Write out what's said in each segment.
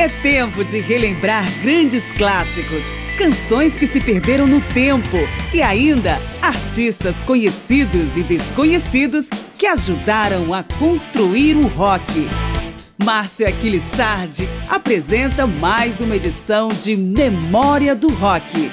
É tempo de relembrar grandes clássicos, canções que se perderam no tempo e ainda artistas conhecidos e desconhecidos que ajudaram a construir o rock. Márcia Aquilissardi apresenta mais uma edição de Memória do Rock.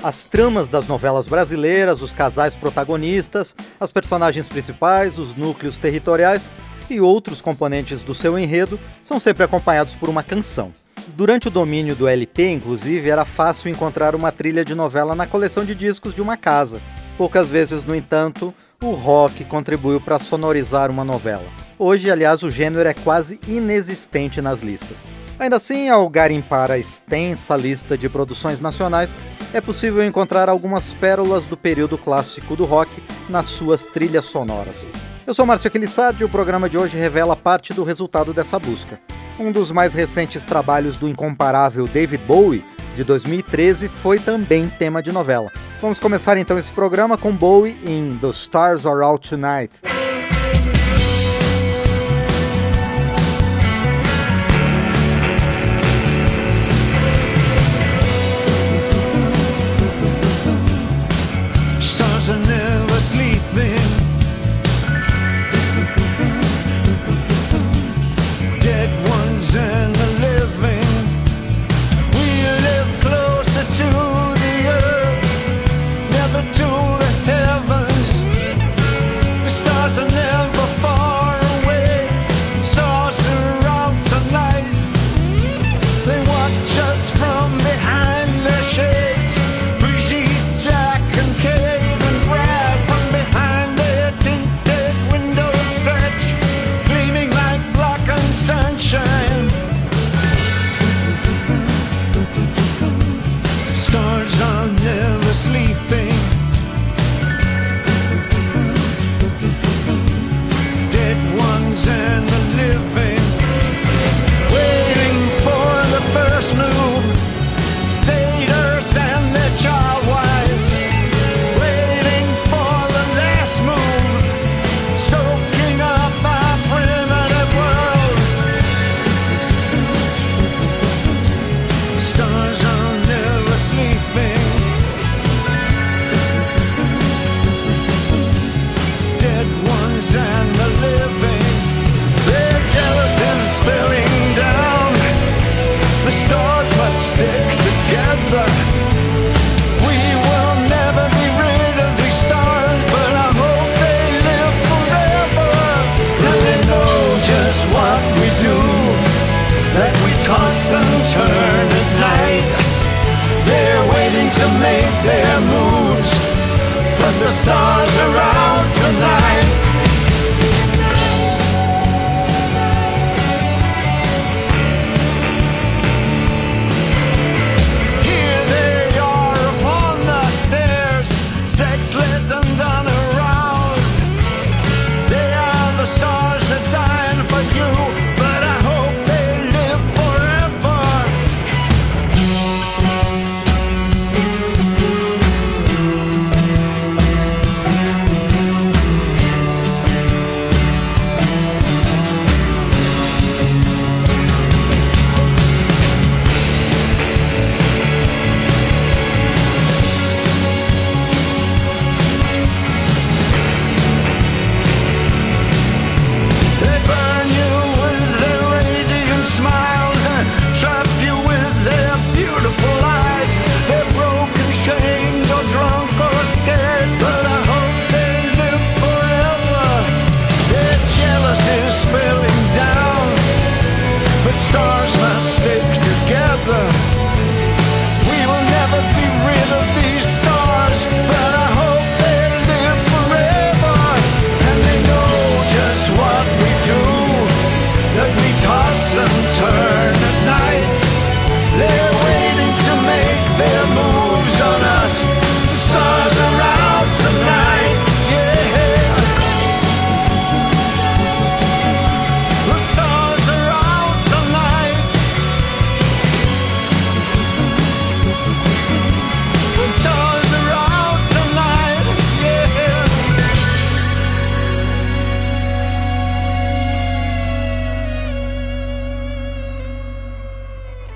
As tramas das novelas brasileiras, os casais protagonistas, as personagens principais, os núcleos territoriais e outros componentes do seu enredo são sempre acompanhados por uma canção. Durante o domínio do LP, inclusive, era fácil encontrar uma trilha de novela na coleção de discos de uma casa. Poucas vezes, no entanto, o rock contribuiu para sonorizar uma novela. Hoje, aliás, o gênero é quase inexistente nas listas. Ainda assim, ao garimpar a extensa lista de produções nacionais, é possível encontrar algumas pérolas do período clássico do rock nas suas trilhas sonoras. Eu sou Márcio Aquilissardi e o programa de hoje revela parte do resultado dessa busca. Um dos mais recentes trabalhos do incomparável David Bowie, de 2013, foi também tema de novela. Vamos começar então esse programa com Bowie em The Stars Are Out Tonight.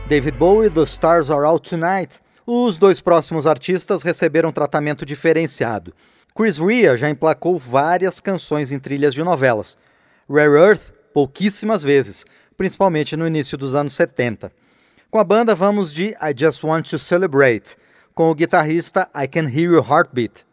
David Bowie, The Stars Are Out Tonight. Os dois próximos artistas receberam tratamento diferenciado. Chris Rea já emplacou várias canções em trilhas de novelas. Rare Earth, pouquíssimas vezes, principalmente no início dos anos 70. Com a banda, vamos de I Just Want to Celebrate, com o guitarrista I Can Hear Your Heartbeat.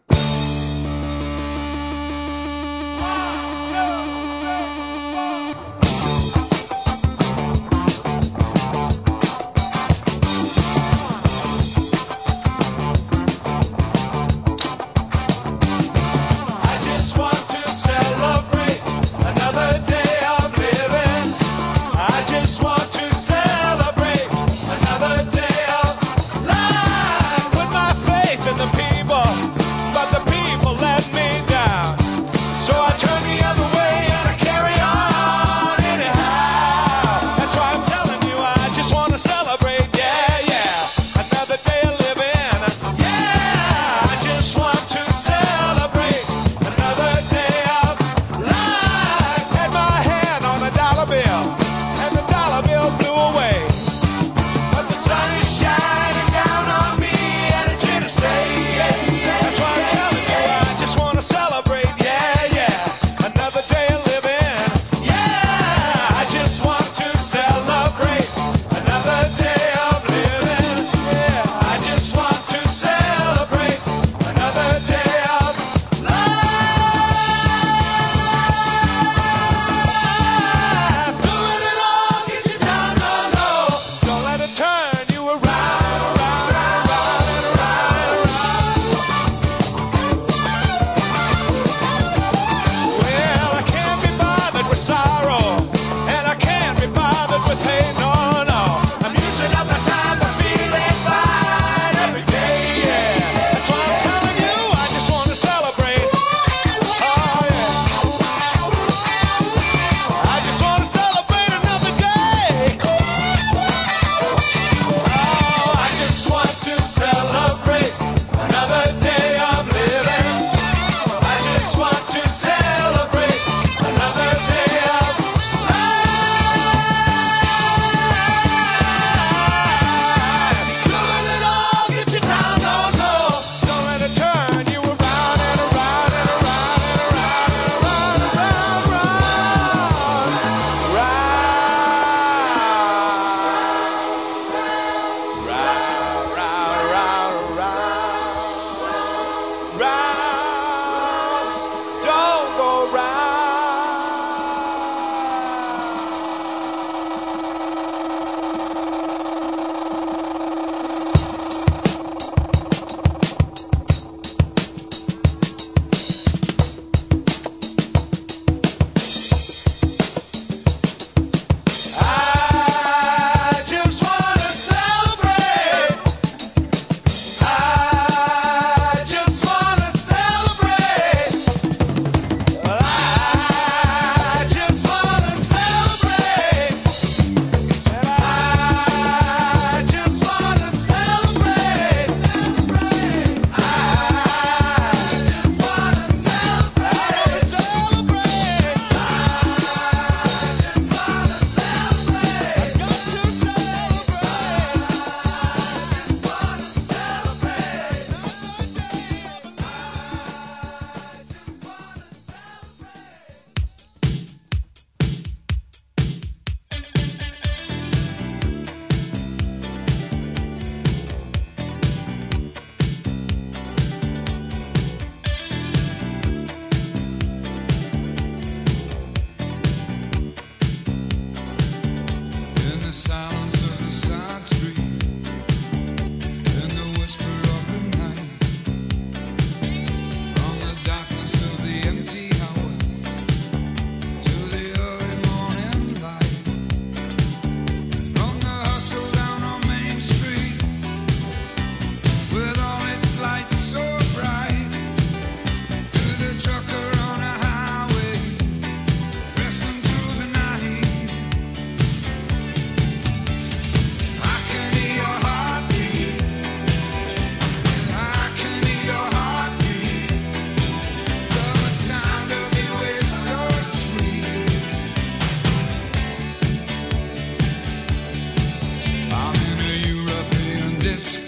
this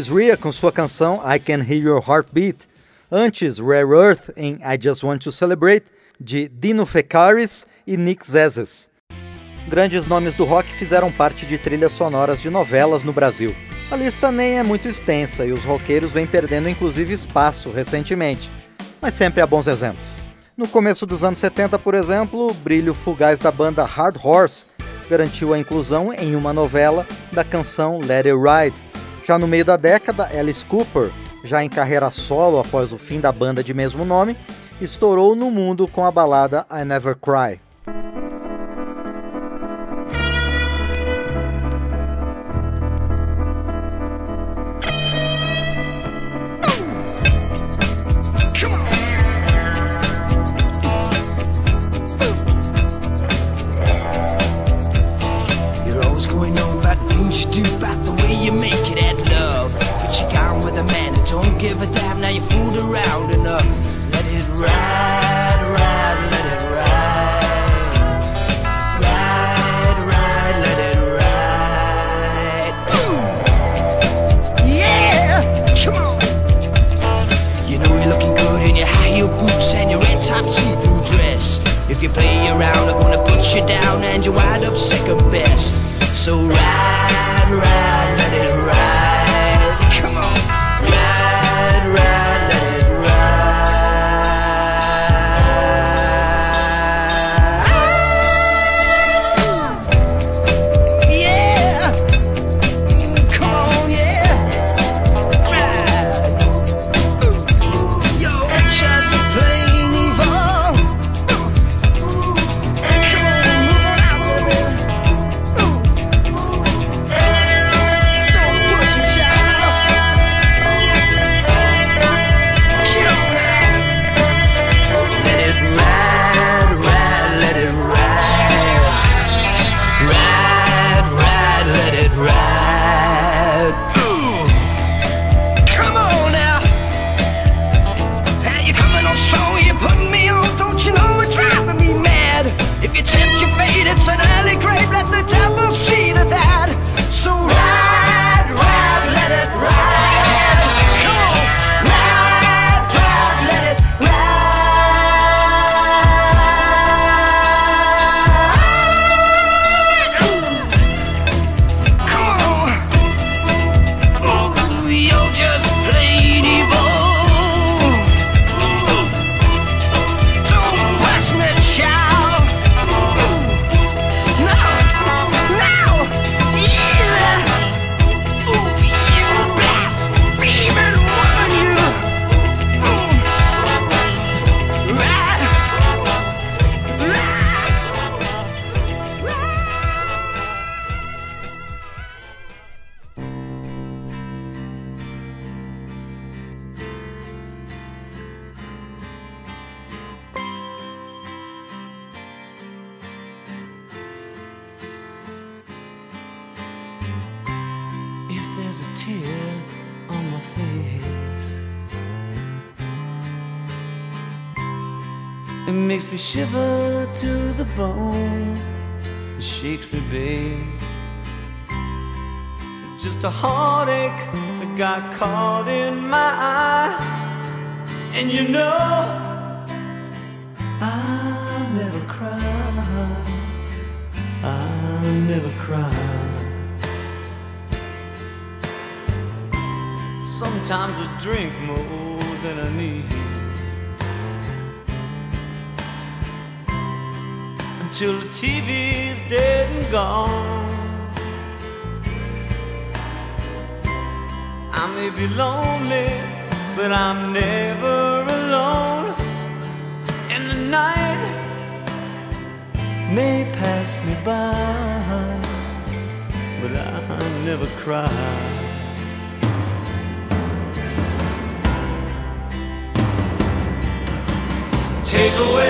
Chris Rea com sua canção I Can Hear Your Heartbeat. Antes, Rare Earth em I Just Want to Celebrate, de Dino Fecaris e Nick Zezes. Grandes nomes do rock fizeram parte de trilhas sonoras de novelas no Brasil. A lista nem é muito extensa e os roqueiros vêm perdendo inclusive espaço recentemente, mas sempre há bons exemplos. No começo dos anos 70, por exemplo, o brilho fugaz da banda Hard Horse garantiu a inclusão em uma novela da canção Let It Ride. Já no meio da década, Alice Cooper, já em carreira solo após o fim da banda de mesmo nome, estourou no mundo com a balada I Never Cry. Just a heartache that got caught in my eye. And you know, I never cry. I never cry. Sometimes I drink more than I need. Until the TV's dead and gone. I may be lonely, but I'm never alone. And the night may pass me by, but I never cry. Take away,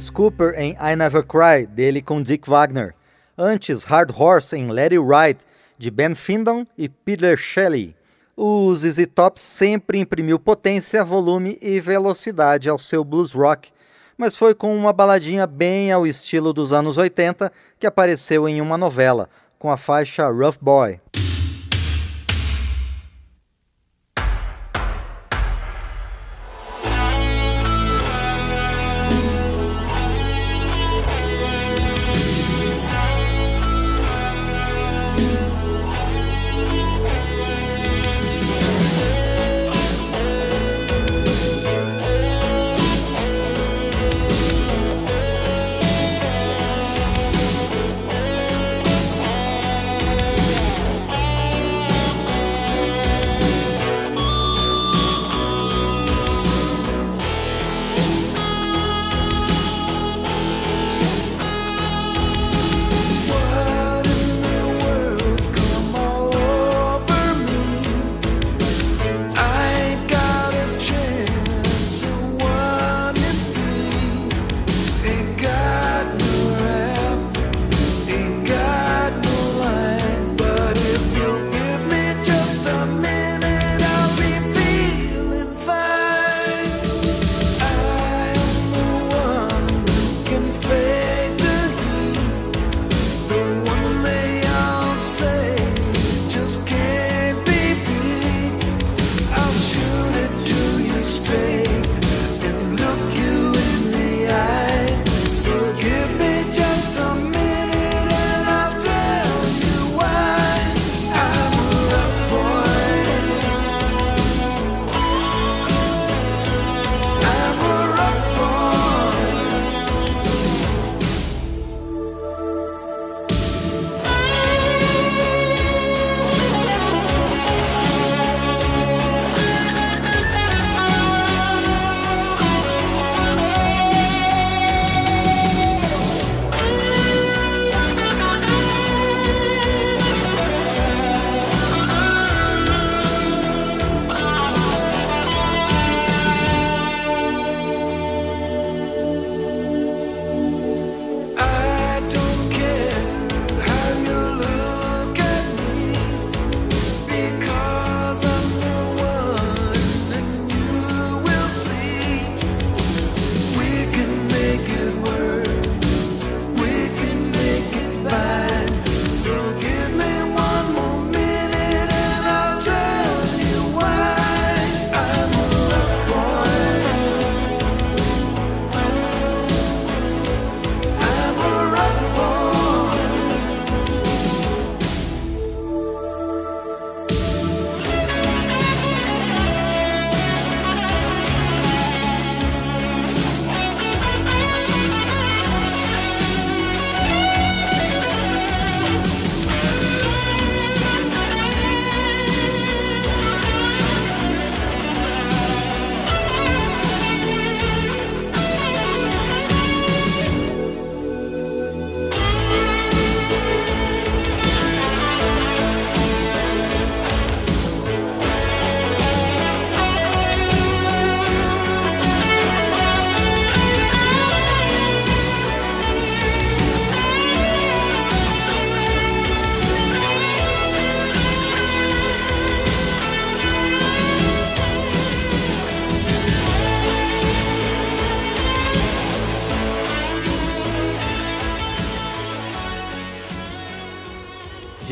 Alice Cooper em I Never Cry, dele com Dick Wagner. Antes, Hard Horse em Let It Ride, de Ben Findon e Peter Shelley. O ZZ Top sempre imprimiu potência, volume e velocidade ao seu blues rock, mas foi com uma baladinha bem ao estilo dos anos 80 que apareceu em uma novela, com a faixa Rough Boy.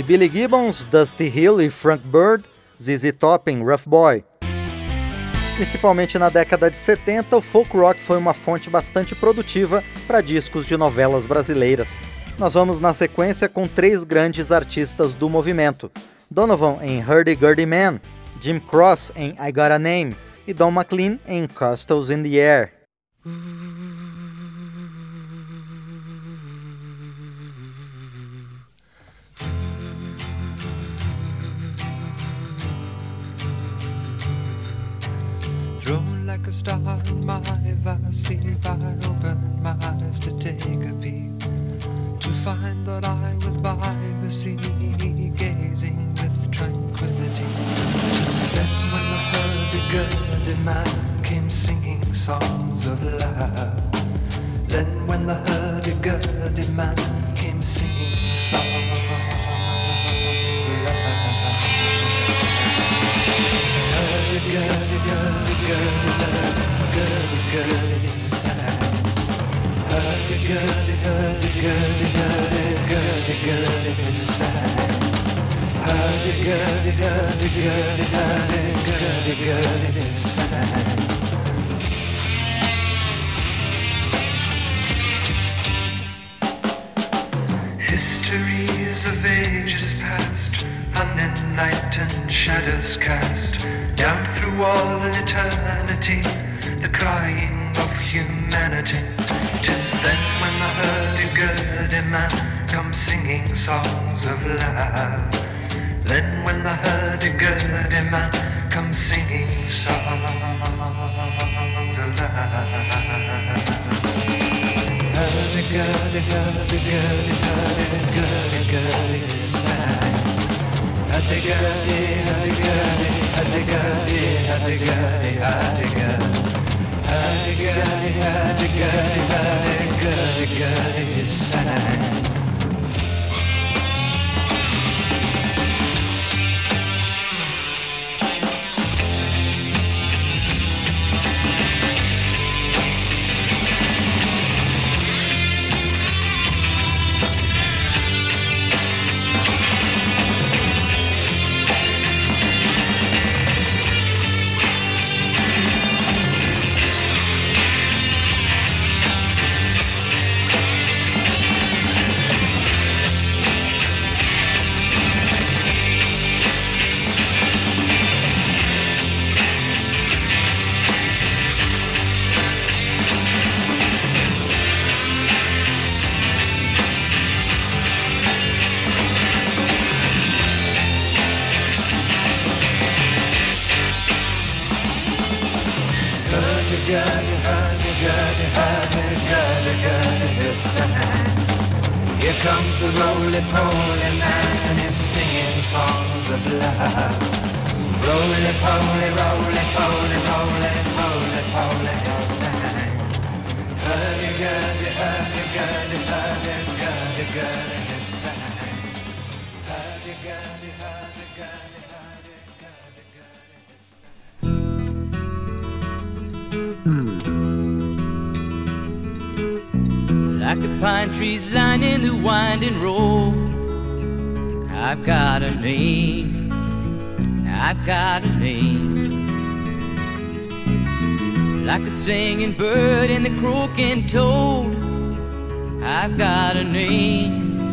Billy Gibbons, Dusty Hill e Frank Bird, ZZ Top em Rough Boy. Principalmente na década de 70, o folk rock foi uma fonte bastante produtiva para discos de novelas brasileiras. Nós vamos na sequência com três grandes artistas do movimento: Donovan em Hurdy Gurdy Man, Jim Cross em I Got a Name e Don McLean em Castles in the Air. A star in my sleep, I opened my eyes to take a peek, to find that I was by the sea, gazing with tranquility. Just then, when the hurdy-gurdy man came singing songs of love, then when the hurdy-gurdy man came singing songs of love. Hurdy-gurdy-gurdy Histories of ages past, unenlightened shadows cast down through all eternity, the crying of humanity. Tis then when the hurdy-gurdy man comes singing songs of love. Then when the hurdy-gurdy man comes singing songs of love. Hurdy-gurdy, hurdy-gurdy, sad. Hurdy-gurdy, hurdy-gurdy, hurdy-gurdy, hurdy-gurdy, هتقالي هتقالي هتقالي هتقالي هتقالي هتقالي السنة Like the pine trees lining the winding road. I've got a name. I've got a name. Like the singing bird and the croaking toad. I've got a name.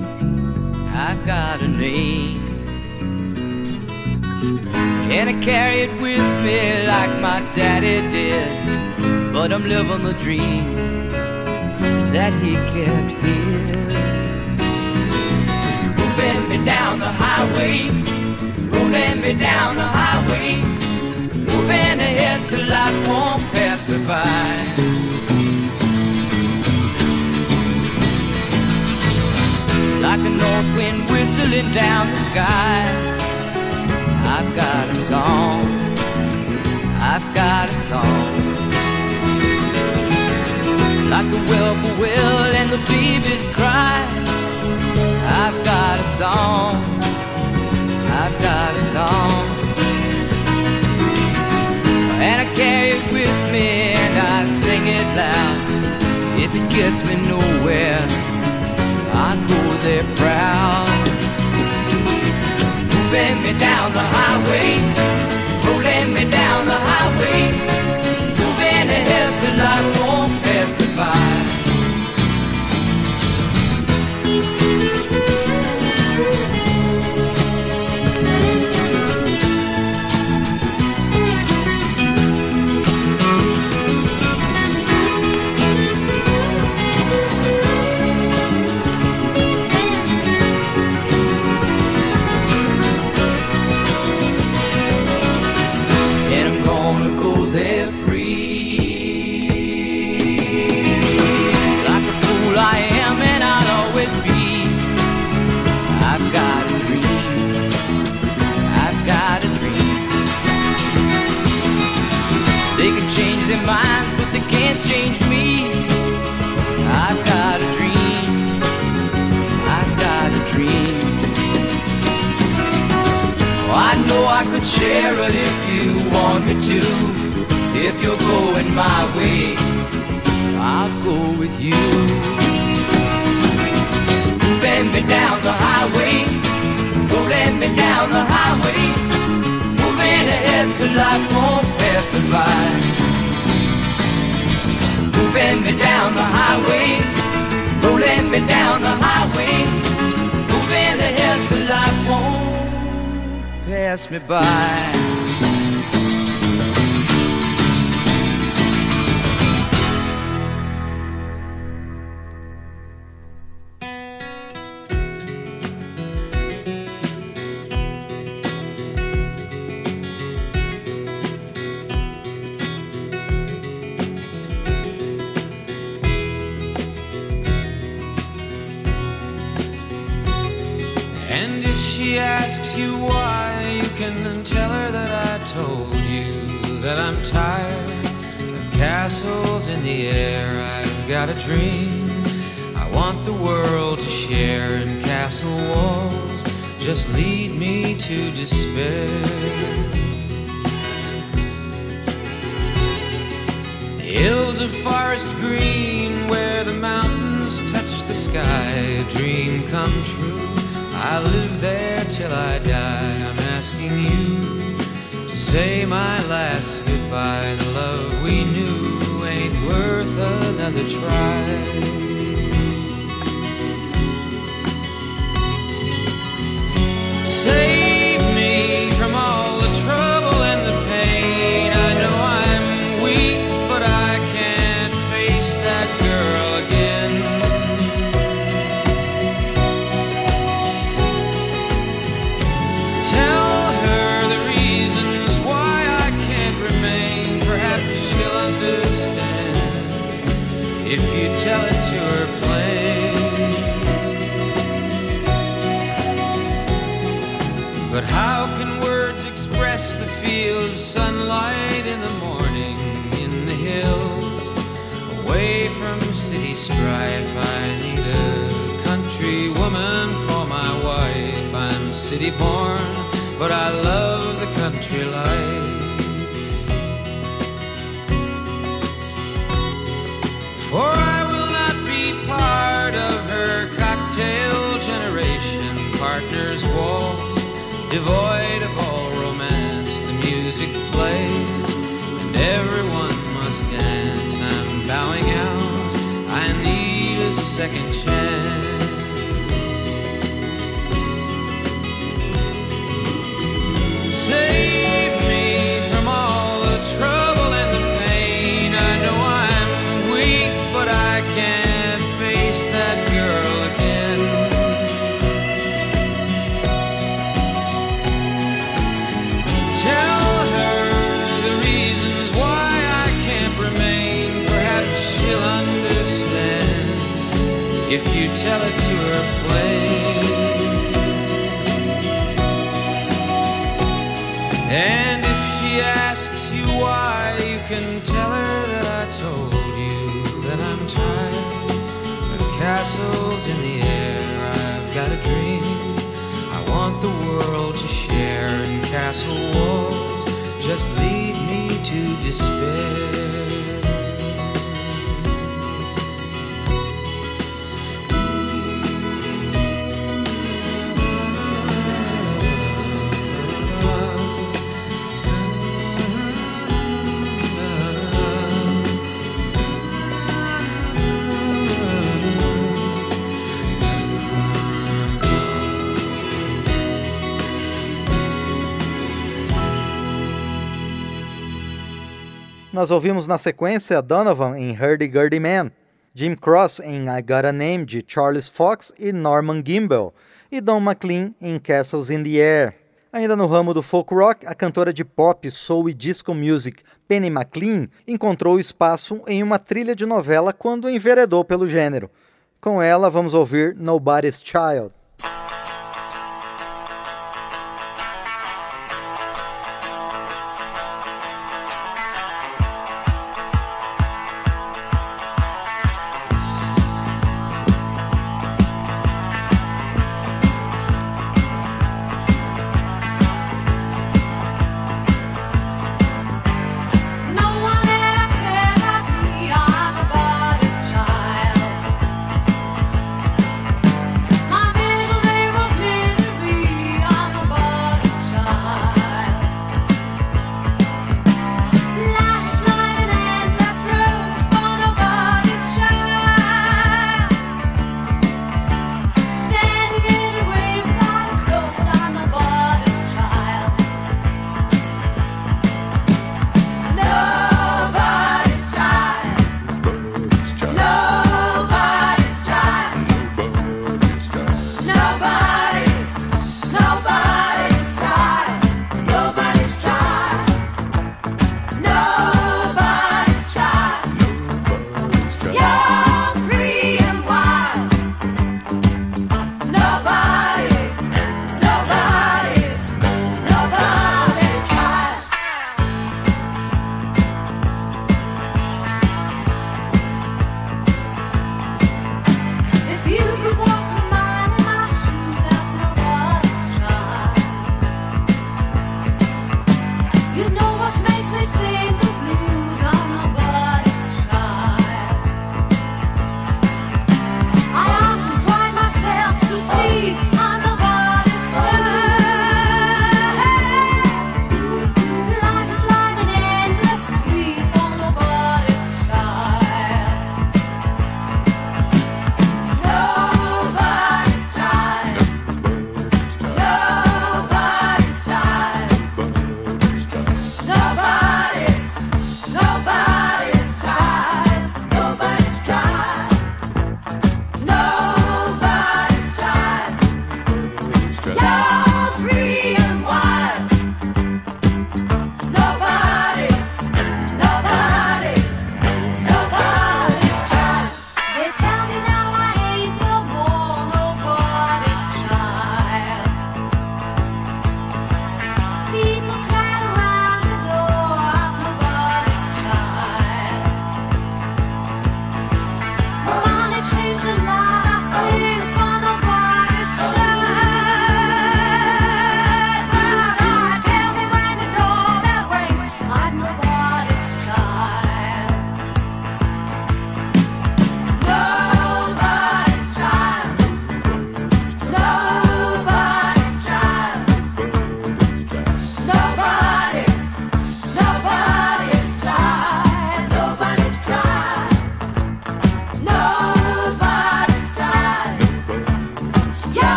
I've got a name. And I carry it with me like my daddy did. But I'm living the dream that he kept here. Moving me down the highway, rolling me down the highway, moving ahead so life won't pass me by. Like a north wind whistling down the sky, I've got a song, I've got a song like the whippoorwill and the babies cry. I've got a song, I've got a song, and I carry it with me and I sing it loud. If it gets me nowhere, I go there proud. moving me down the highway, rolling me down the highway, moving ahead so life won't castles in the air. I've got a dream I want the world to share, and castle walls just lead me to despair. Hills of forest green where the mountains touch the sky, a dream come true. I live there till I die. I'm asking you to say my last goodbye. The love we knew ain't worth another try. Save me from all the trouble and the pain. I need a country woman for my wife. I'm city born, but I love the country life. For I will not be part of her cocktail generation. Partners waltz, devoid of all romance. The music plays, and everyone must dance. I'm bowing out, second chance. Tell it to her plain. And if she asks you why, you can tell her that I told you that I'm tired of castles in the air. I've got a dream I want the world to share, and castle walls just lead me to despair. Nós ouvimos na sequência Donovan em Hurdy Gurdy Man, Jim Cross em I Got a Name de Charles Fox e Norman Gimbel, e Don McLean em Castles in the Air. Ainda no ramo do folk rock, a cantora de pop, soul e disco music Penny McLean encontrou espaço em uma trilha de novela quando enveredou pelo gênero. Com ela, vamos ouvir Nobody's Child.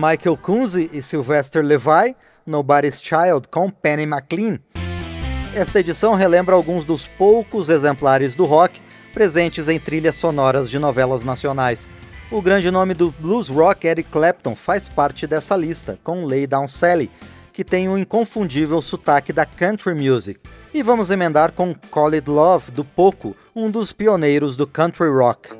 Michael Kunze e Sylvester Levi, Nobody's Child, com Penny McLean. Esta edição relembra alguns dos poucos exemplares do rock presentes em trilhas sonoras de novelas nacionais. O grande nome do blues rock Eric Clapton faz parte dessa lista, com Lay Down Sally, que tem o um inconfundível sotaque da country music. E vamos emendar com Call It Love, do Poco, um dos pioneiros do country rock.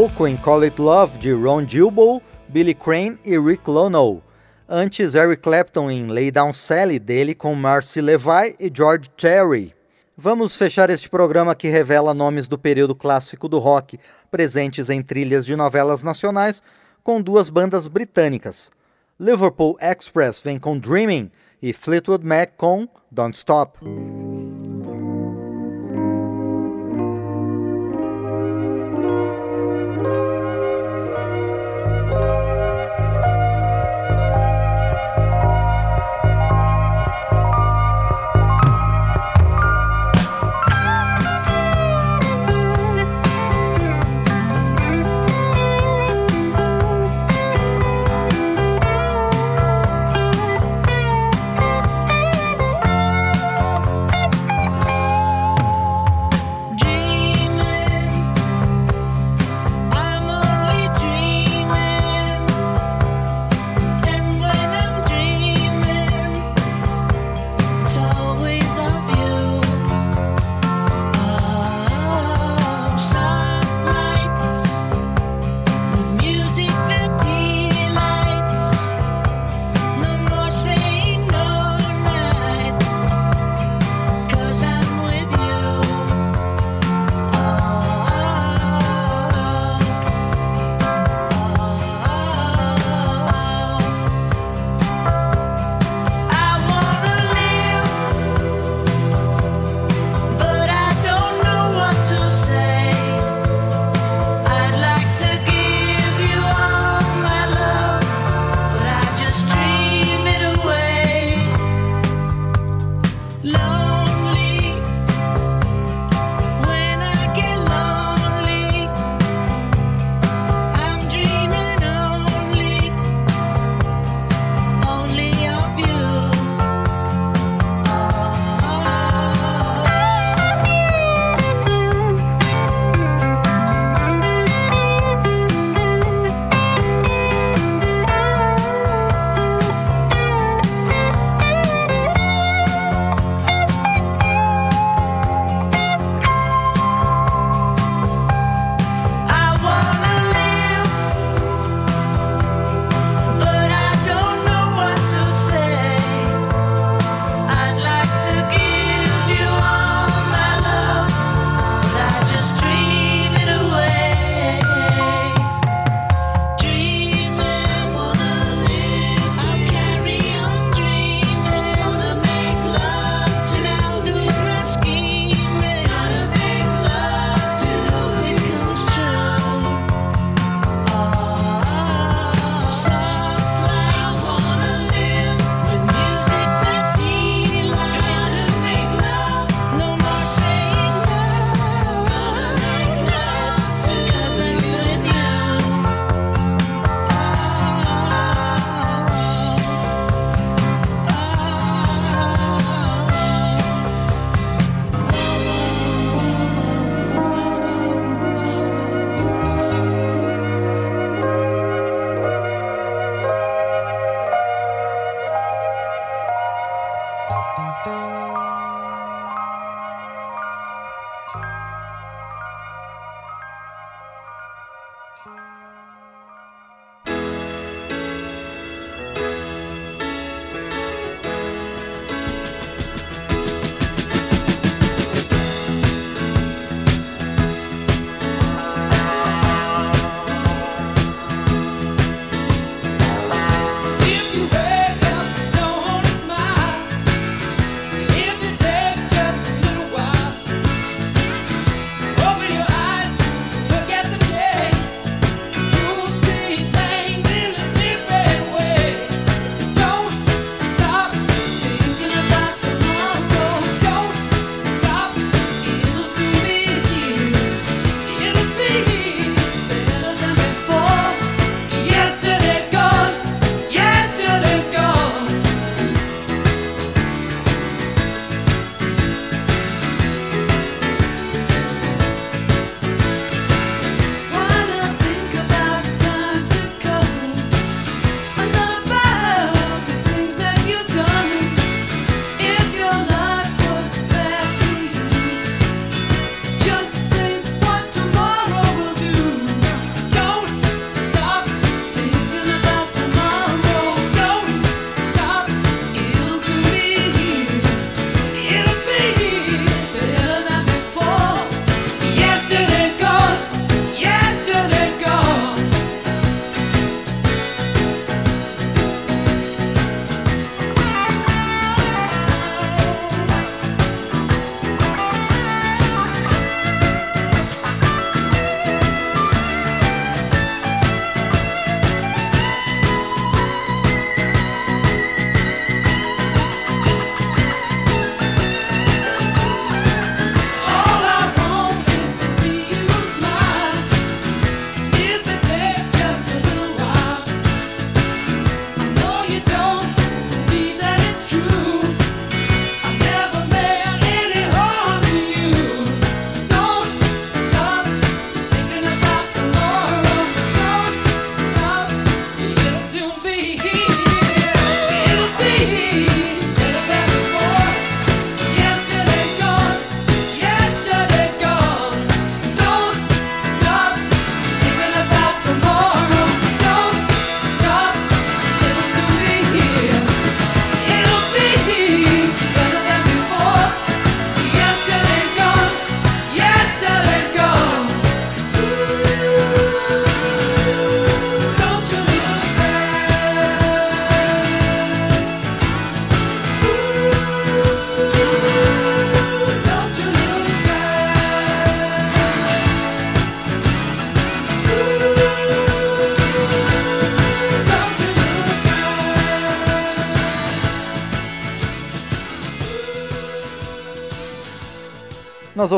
Pouco em Call It Love de Ron Gilbo, Billy Crane e Rick Lono. Antes, Eric Clapton em Lay Down Sally dele com Marcy Levi e George Terry. Vamos fechar este programa que revela nomes do período clássico do rock presentes em trilhas de novelas nacionais com duas bandas britânicas. Liverpool Express vem com Dreaming e Fleetwood Mac com Don't Stop.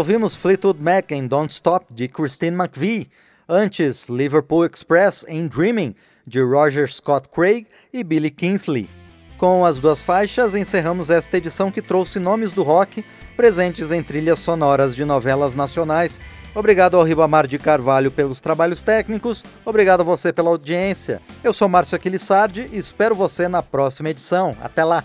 Ouvimos Fleetwood Mac em Don't Stop, de Christine McVie. Antes, Liverpool Express em Dreaming, de Roger Scott Craig e Billy Kingsley. Com as duas faixas, encerramos esta edição que trouxe nomes do rock presentes em trilhas sonoras de novelas nacionais. Obrigado ao Ribamar de Carvalho pelos trabalhos técnicos, obrigado a você pela audiência. Eu sou Márcio Aquilissardi e espero você na próxima edição. Até lá!